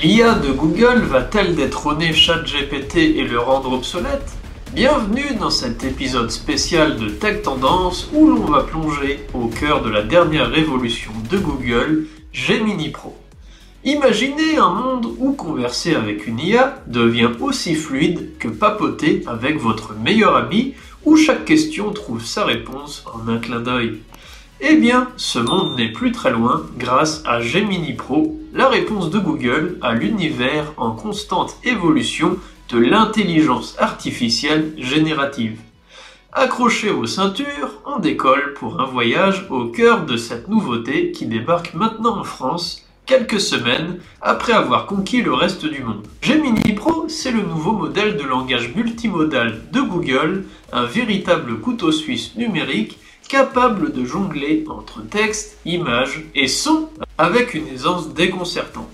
L'IA de Google va-t-elle détrôner ChatGPT et le rendre obsolète? Bienvenue dans cet épisode spécial de Tech Tendance où l'on va plonger au cœur de la dernière révolution de Google, Gemini Pro. Imaginez un monde où converser avec une IA devient aussi fluide que papoter avec votre meilleur ami où chaque question trouve sa réponse en un clin d'œil. Eh bien, ce monde n'est plus très loin grâce à Gemini Pro, la réponse de Google à l'univers en constante évolution de l'intelligence artificielle générative. Accrochez vos ceintures, on décolle pour un voyage au cœur de cette nouveauté qui débarque maintenant en France quelques semaines après avoir conquis le reste du monde. Gemini Pro, c'est le nouveau modèle de langage multimodal de Google, un véritable couteau suisse numérique capable de jongler entre texte, images et son avec une aisance déconcertante.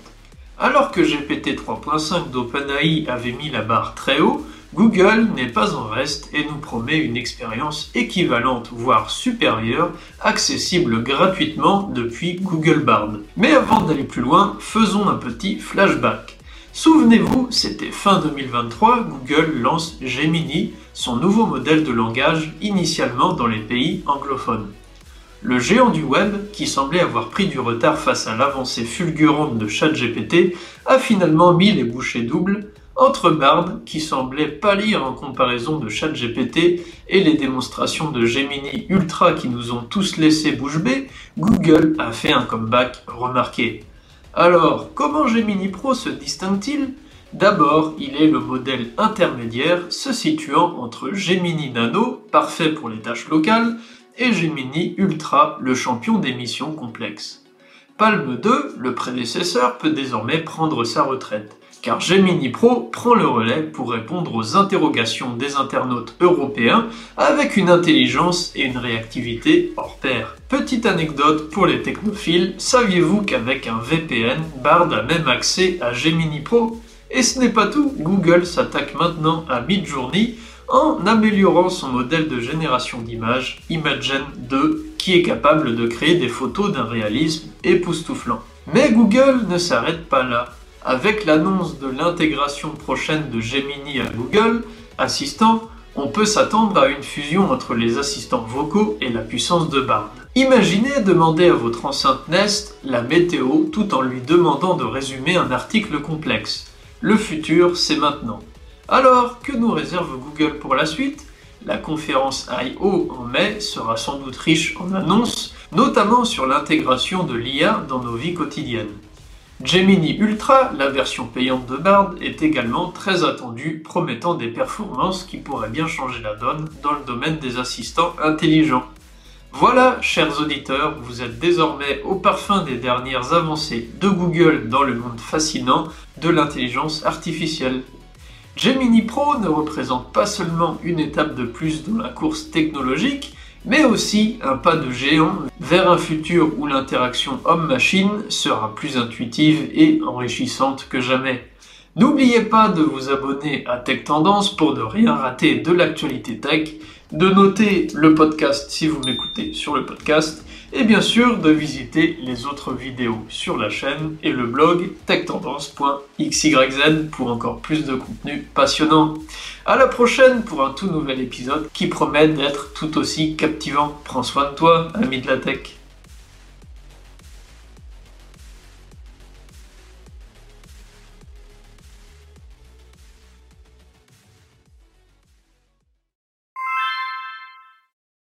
Alors que GPT 3.5 d'OpenAI avait mis la barre très haut, Google n'est pas en reste et nous promet une expérience équivalente, voire supérieure, accessible gratuitement depuis Google Bard. Mais avant d'aller plus loin, faisons un petit flashback. Souvenez-vous, c'était fin 2023, Google lance Gemini, son nouveau modèle de langage initialement dans les pays anglophones. Le géant du web, qui semblait avoir pris du retard face à l'avancée fulgurante de ChatGPT, a finalement mis les bouchées doubles entre Bard, qui semblait pâlir en comparaison de ChatGPT, et les démonstrations de Gemini Ultra qui nous ont tous laissé bouche bée, Google a fait un comeback remarqué. Alors, comment Gemini Pro se distingue-t-il? D'abord, il est le modèle intermédiaire se situant entre Gemini Nano, parfait pour les tâches locales, et Gemini Ultra, le champion des missions complexes. Palm 2, le prédécesseur, peut désormais prendre sa retraite, car Gemini Pro prend le relais pour répondre aux interrogations des internautes européens avec une intelligence et une réactivité hors pair. Petite anecdote pour les technophiles, saviez-vous qu'avec un VPN, Bard a même accès à Gemini Pro? Et ce n'est pas tout, Google s'attaque maintenant à Midjourney en améliorant son modèle de génération d'images Imagen 2 qui est capable de créer des photos d'un réalisme époustouflant. Mais Google ne s'arrête pas là. Avec l'annonce de l'intégration prochaine de Gemini à Google Assistant, on peut s'attendre à une fusion entre les assistants vocaux et la puissance de Bard. Imaginez demander à votre enceinte Nest la météo tout en lui demandant de résumer un article complexe. Le futur, c'est maintenant. Alors, que nous réserve Google pour la suite? La conférence I.O. en mai sera sans doute riche en annonces, notamment sur l'intégration de l'IA dans nos vies quotidiennes. Gemini Ultra, la version payante de Bard, est également très attendue, promettant des performances qui pourraient bien changer la donne dans le domaine des assistants intelligents. Voilà, chers auditeurs, vous êtes désormais au parfum des dernières avancées de Google dans le monde fascinant de l'intelligence artificielle. Gemini Pro ne représente pas seulement une étape de plus dans la course technologique, mais aussi un pas de géant vers un futur où l'interaction homme-machine sera plus intuitive et enrichissante que jamais. N'oubliez pas de vous abonner à Tech Tendance pour ne rien rater de l'actualité tech, de noter le podcast si vous m'écoutez sur le podcast, et bien sûr de visiter les autres vidéos sur la chaîne et le blog techtendance.xyz pour encore plus de contenu passionnant. À la prochaine pour un tout nouvel épisode qui promet d'être tout aussi captivant. Prends soin de toi, ami de la tech.